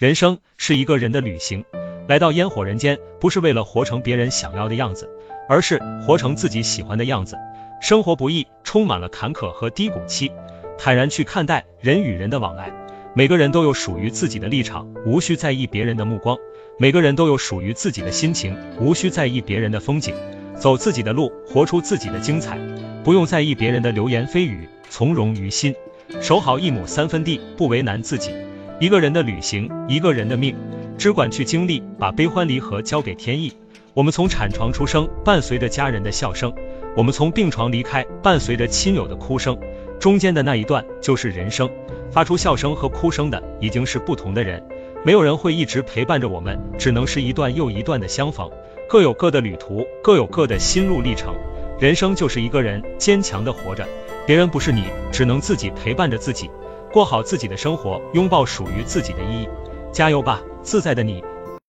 人生是一个人的旅行，来到烟火人间，不是为了活成别人想要的样子，而是活成自己喜欢的样子。生活不易，充满了坎坷和低谷期，坦然去看待人与人的往来。每个人都有属于自己的立场，无需在意别人的目光；每个人都有属于自己的心情，无需在意别人的风景。走自己的路，活出自己的精彩，不用在意别人的流言蜚语，从容于心，守好一亩三分地，不为难自己。一个人的旅行，一个人的命，只管去经历，把悲欢离合交给天意。我们从产床出生，伴随着家人的笑声；我们从病床离开，伴随着亲友的哭声。中间的那一段就是人生，发出笑声和哭声的已经是不同的人。没有人会一直陪伴着我们，只能是一段又一段的相逢。各有各的旅途，各有各的心路历程。人生就是一个人坚强的活着，别人不是你，只能自己陪伴着自己。过好自己的生活，拥抱属于自己的意义。加油吧，自在的你！